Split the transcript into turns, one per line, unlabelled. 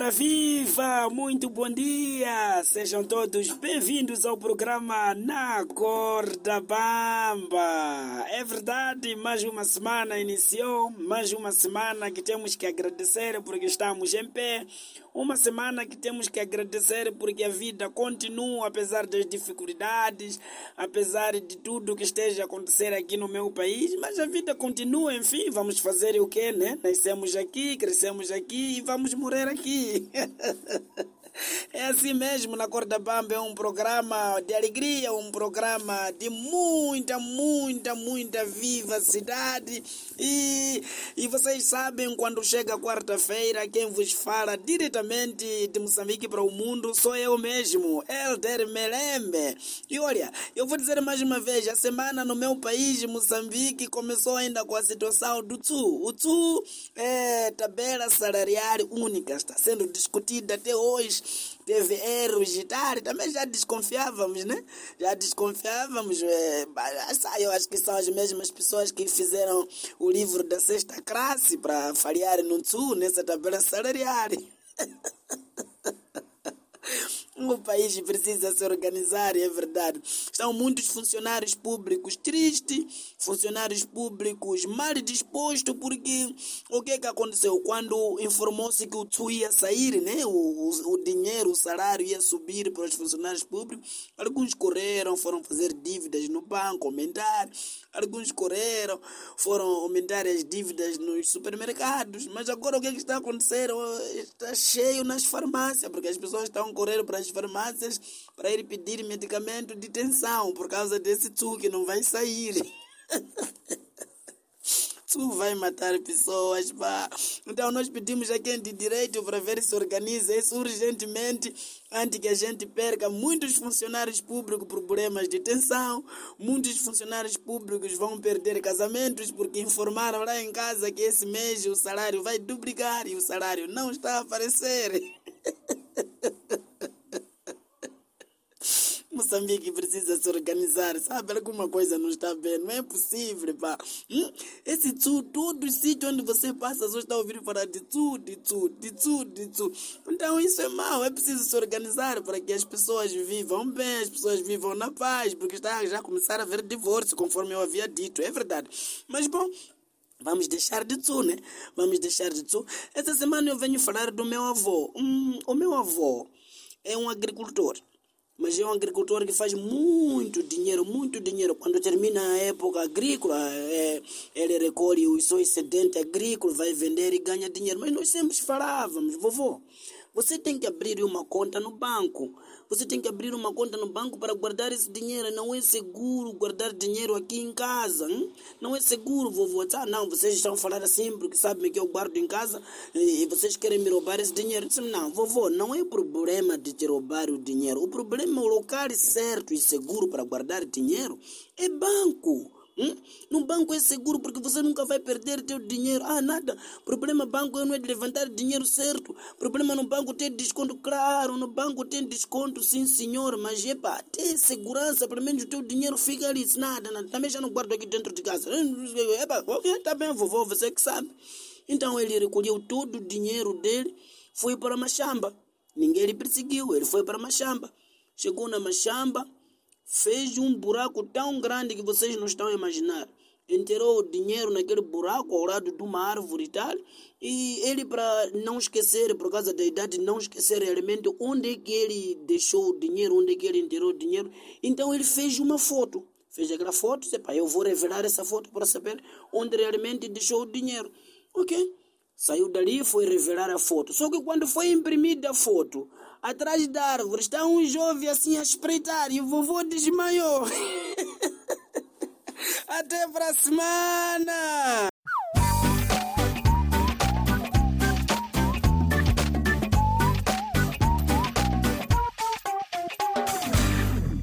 Ora viva! Muito bom dia! Sejam todos bem-vindos ao programa Na Corda Bamba. É verdade, mais uma semana iniciou, mais uma semana que temos que agradecer porque estamos em pé, uma semana que temos que agradecer porque a vida continua apesar das dificuldades, apesar de tudo que esteja a acontecer aqui no meu país, mas a vida continua, enfim, vamos fazer o quê, né? Nascemos aqui, crescemos aqui e vamos morrer aqui. Bye. É assim mesmo, na Corda Bamba é um programa de alegria, um programa de muita, muita, muita vivacidade. E, e vocês sabem, quando chega quarta-feira, quem vos fala diretamente de Moçambique para o mundo sou eu mesmo, Elder Melembe. E olha, eu vou dizer mais uma vez, a semana no meu país, Moçambique, começou ainda com a situação do TSU. O TSU é tabela salarial única, está sendo discutida até hoje teve erros e tal, também já desconfiávamos, né? Já desconfiávamos. É, eu acho que são as mesmas pessoas que fizeram o livro da sexta classe para falhar no Sul, nessa tabela salarial. O país precisa se organizar, é verdade. Estão muitos funcionários públicos tristes, funcionários públicos mal dispostos, porque o que, que aconteceu? Quando informou-se que o TSU ia sair, né? O, o, o, dinheiro, o salário ia subir para os funcionários públicos, alguns correram, foram fazer dívidas no banco, aumentar, alguns correram, foram aumentar as dívidas nos supermercados, mas agora o que, que está acontecendo? Está cheio nas farmácias, porque as pessoas estão correndo para as farmácias para ir pedir medicamento de tensão por causa desse TSU que não vai sair. Tu vai matar pessoas, pá. Então nós pedimos a quem de direito para ver se organiza isso urgentemente antes que a gente perca muitos funcionários públicos por problemas de tensão, muitos funcionários públicos vão perder casamentos porque informaram lá em casa que esse mês o salário vai duplicar e o salário não está a aparecer. Moçambique precisa se organizar, sabe? Alguma coisa não está bem, não é possível, pá. Hum? Esse tsu, todo sítio onde você passa só está ouvindo falar de tsu, de tsu, de tsu, de tsu. Então isso é mau, é preciso se organizar para que as pessoas vivam bem, as pessoas vivam na paz, porque está já começar a haver divórcio, conforme eu havia dito, é verdade. Mas bom, Vamos deixar de tu, né? Vamos deixar de tu. Essa semana eu venho falar do meu avô. Hum, o meu avô é um agricultor mas é um agricultor que faz muito dinheiro, muito dinheiro. Quando termina a época agrícola, é, ele recolhe o seu excedente agrícola, vai vender e ganha dinheiro. Mas nós sempre falávamos, vovô, você tem que abrir uma conta no banco. Você tem que abrir uma conta no banco para guardar esse dinheiro. Não é seguro guardar dinheiro aqui em casa. Hein? Não é seguro, vovô. Ah, não, vocês estão falando assim porque sabem que eu guardo em casa e vocês querem me roubar esse dinheiro. disse, não, vovô, não é problema de te roubar o dinheiro. O problema é o local certo e seguro para guardar dinheiro é banco. Hum? No banco é seguro porque você nunca vai perder teu dinheiro. Ah, nada. Problema banco não é de levantar dinheiro certo. Problema no banco tem desconto, claro. No banco tem desconto, sim senhor. Mas epa, tem segurança. Pelo menos o teu dinheiro fica ali. Nada, nada. Também já não guardo aqui dentro de casa. Epa, tá bem, vovô, você que sabe. Então ele recolheu todo o dinheiro dele, foi para Machamba. Ninguém lhe perseguiu, ele foi para Machamba. Chegou na Machamba, fez um buraco tão grande que vocês não estão a imaginar. Enterrou o dinheiro naquele buraco ao lado de uma árvore e tal. E ele, para não esquecer, por causa da idade, não esquecer realmente onde é que ele deixou o dinheiro, onde é que ele enterrou o dinheiro. Então ele fez uma foto. Fez aquela foto, epa, eu vou revelar essa foto para saber onde realmente deixou o dinheiro. Ok? Saiu dali e foi revelar a foto. Só que quando foi imprimida a foto, atrás da árvore está um jovem assim a espreitar e o vovô desmaiou. Até para semana!